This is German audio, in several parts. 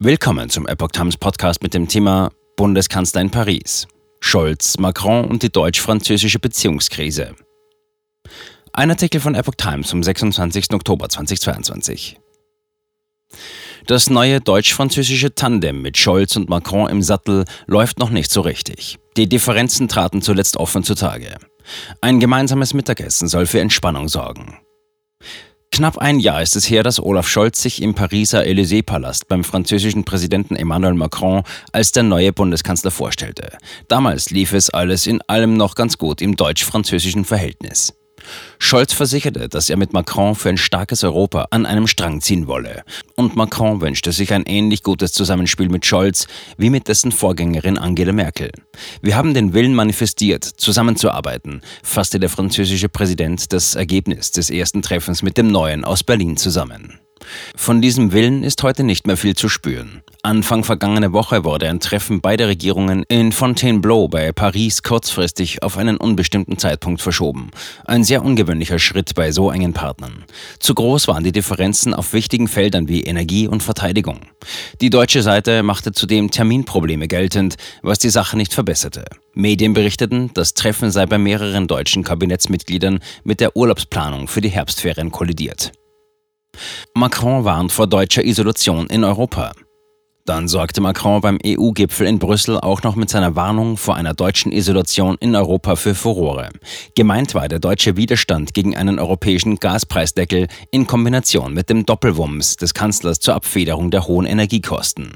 Willkommen zum Epoch Times Podcast mit dem Thema Bundeskanzler in Paris. Scholz, Macron und die deutsch-französische Beziehungskrise. Ein Artikel von Epoch Times vom 26. Oktober 2022. Das neue deutsch-französische Tandem mit Scholz und Macron im Sattel läuft noch nicht so richtig. Die Differenzen traten zuletzt offen zutage. Ein gemeinsames Mittagessen soll für Entspannung sorgen. Knapp ein Jahr ist es her, dass Olaf Scholz sich im Pariser Élysée-Palast beim französischen Präsidenten Emmanuel Macron als der neue Bundeskanzler vorstellte. Damals lief es alles in allem noch ganz gut im deutsch-französischen Verhältnis. Scholz versicherte, dass er mit Macron für ein starkes Europa an einem Strang ziehen wolle. Und Macron wünschte sich ein ähnlich gutes Zusammenspiel mit Scholz wie mit dessen Vorgängerin Angela Merkel. Wir haben den Willen manifestiert, zusammenzuarbeiten, fasste der französische Präsident das Ergebnis des ersten Treffens mit dem Neuen aus Berlin zusammen. Von diesem Willen ist heute nicht mehr viel zu spüren. Anfang vergangene Woche wurde ein Treffen beider Regierungen in Fontainebleau bei Paris kurzfristig auf einen unbestimmten Zeitpunkt verschoben. Ein sehr ungewöhnlicher Schritt bei so engen Partnern. Zu groß waren die Differenzen auf wichtigen Feldern wie Energie und Verteidigung. Die deutsche Seite machte zudem Terminprobleme geltend, was die Sache nicht verbesserte. Medien berichteten, das Treffen sei bei mehreren deutschen Kabinettsmitgliedern mit der Urlaubsplanung für die Herbstferien kollidiert. Macron warnt vor deutscher Isolation in Europa. Dann sorgte Macron beim EU-Gipfel in Brüssel auch noch mit seiner Warnung vor einer deutschen Isolation in Europa für Furore. Gemeint war der deutsche Widerstand gegen einen europäischen Gaspreisdeckel in Kombination mit dem Doppelwumms des Kanzlers zur Abfederung der hohen Energiekosten.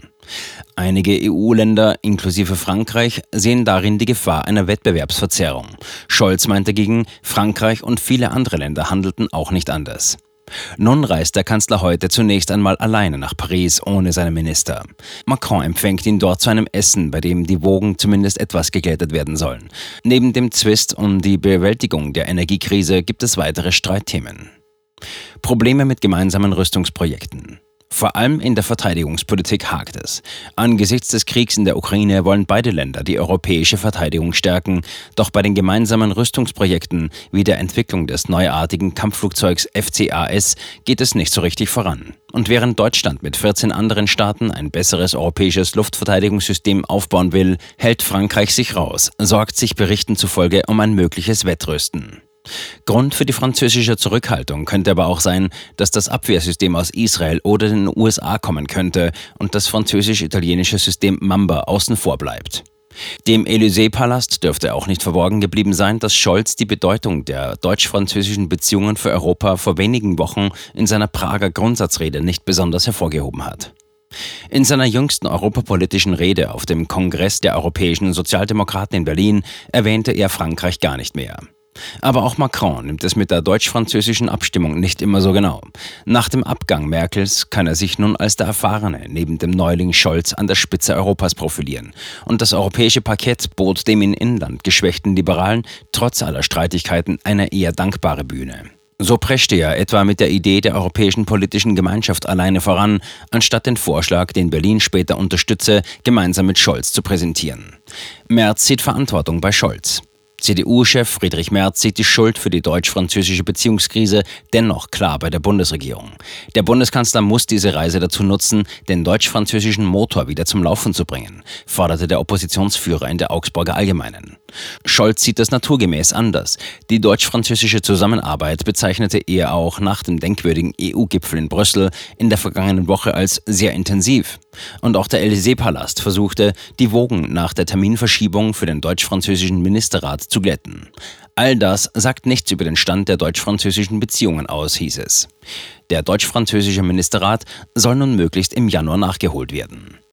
Einige EU-Länder, inklusive Frankreich, sehen darin die Gefahr einer Wettbewerbsverzerrung. Scholz meint dagegen, Frankreich und viele andere Länder handelten auch nicht anders. Nun reist der Kanzler heute zunächst einmal alleine nach Paris ohne seinen Minister. Macron empfängt ihn dort zu einem Essen, bei dem die Wogen zumindest etwas geglättet werden sollen. Neben dem Zwist um die Bewältigung der Energiekrise gibt es weitere Streitthemen. Probleme mit gemeinsamen Rüstungsprojekten. Vor allem in der Verteidigungspolitik hakt es. Angesichts des Kriegs in der Ukraine wollen beide Länder die europäische Verteidigung stärken, doch bei den gemeinsamen Rüstungsprojekten wie der Entwicklung des neuartigen Kampfflugzeugs FCAS geht es nicht so richtig voran. Und während Deutschland mit 14 anderen Staaten ein besseres europäisches Luftverteidigungssystem aufbauen will, hält Frankreich sich raus, sorgt sich Berichten zufolge um ein mögliches Wettrüsten. Grund für die französische Zurückhaltung könnte aber auch sein, dass das Abwehrsystem aus Israel oder den USA kommen könnte und das französisch-italienische System Mamba außen vor bleibt. Dem Élysée-Palast dürfte auch nicht verborgen geblieben sein, dass Scholz die Bedeutung der deutsch-französischen Beziehungen für Europa vor wenigen Wochen in seiner Prager Grundsatzrede nicht besonders hervorgehoben hat. In seiner jüngsten europapolitischen Rede auf dem Kongress der europäischen Sozialdemokraten in Berlin erwähnte er Frankreich gar nicht mehr. Aber auch Macron nimmt es mit der deutsch-französischen Abstimmung nicht immer so genau. Nach dem Abgang Merkels kann er sich nun als der Erfahrene neben dem Neuling Scholz an der Spitze Europas profilieren. Und das europäische Parkett bot dem in Inland geschwächten Liberalen trotz aller Streitigkeiten eine eher dankbare Bühne. So preschte er etwa mit der Idee der europäischen politischen Gemeinschaft alleine voran, anstatt den Vorschlag, den Berlin später unterstütze, gemeinsam mit Scholz zu präsentieren. Merz sieht Verantwortung bei Scholz. CDU-Chef Friedrich Merz sieht die Schuld für die deutsch-französische Beziehungskrise dennoch klar bei der Bundesregierung. Der Bundeskanzler muss diese Reise dazu nutzen, den deutsch-französischen Motor wieder zum Laufen zu bringen, forderte der Oppositionsführer in der Augsburger Allgemeinen. Scholz sieht das naturgemäß anders. Die deutsch-französische Zusammenarbeit bezeichnete er auch nach dem denkwürdigen EU-Gipfel in Brüssel in der vergangenen Woche als sehr intensiv. Und auch der Élysée-Palast versuchte, die Wogen nach der Terminverschiebung für den deutsch-französischen Ministerrat zu glätten. All das sagt nichts über den Stand der deutsch-französischen Beziehungen aus, hieß es. Der deutsch-französische Ministerrat soll nun möglichst im Januar nachgeholt werden.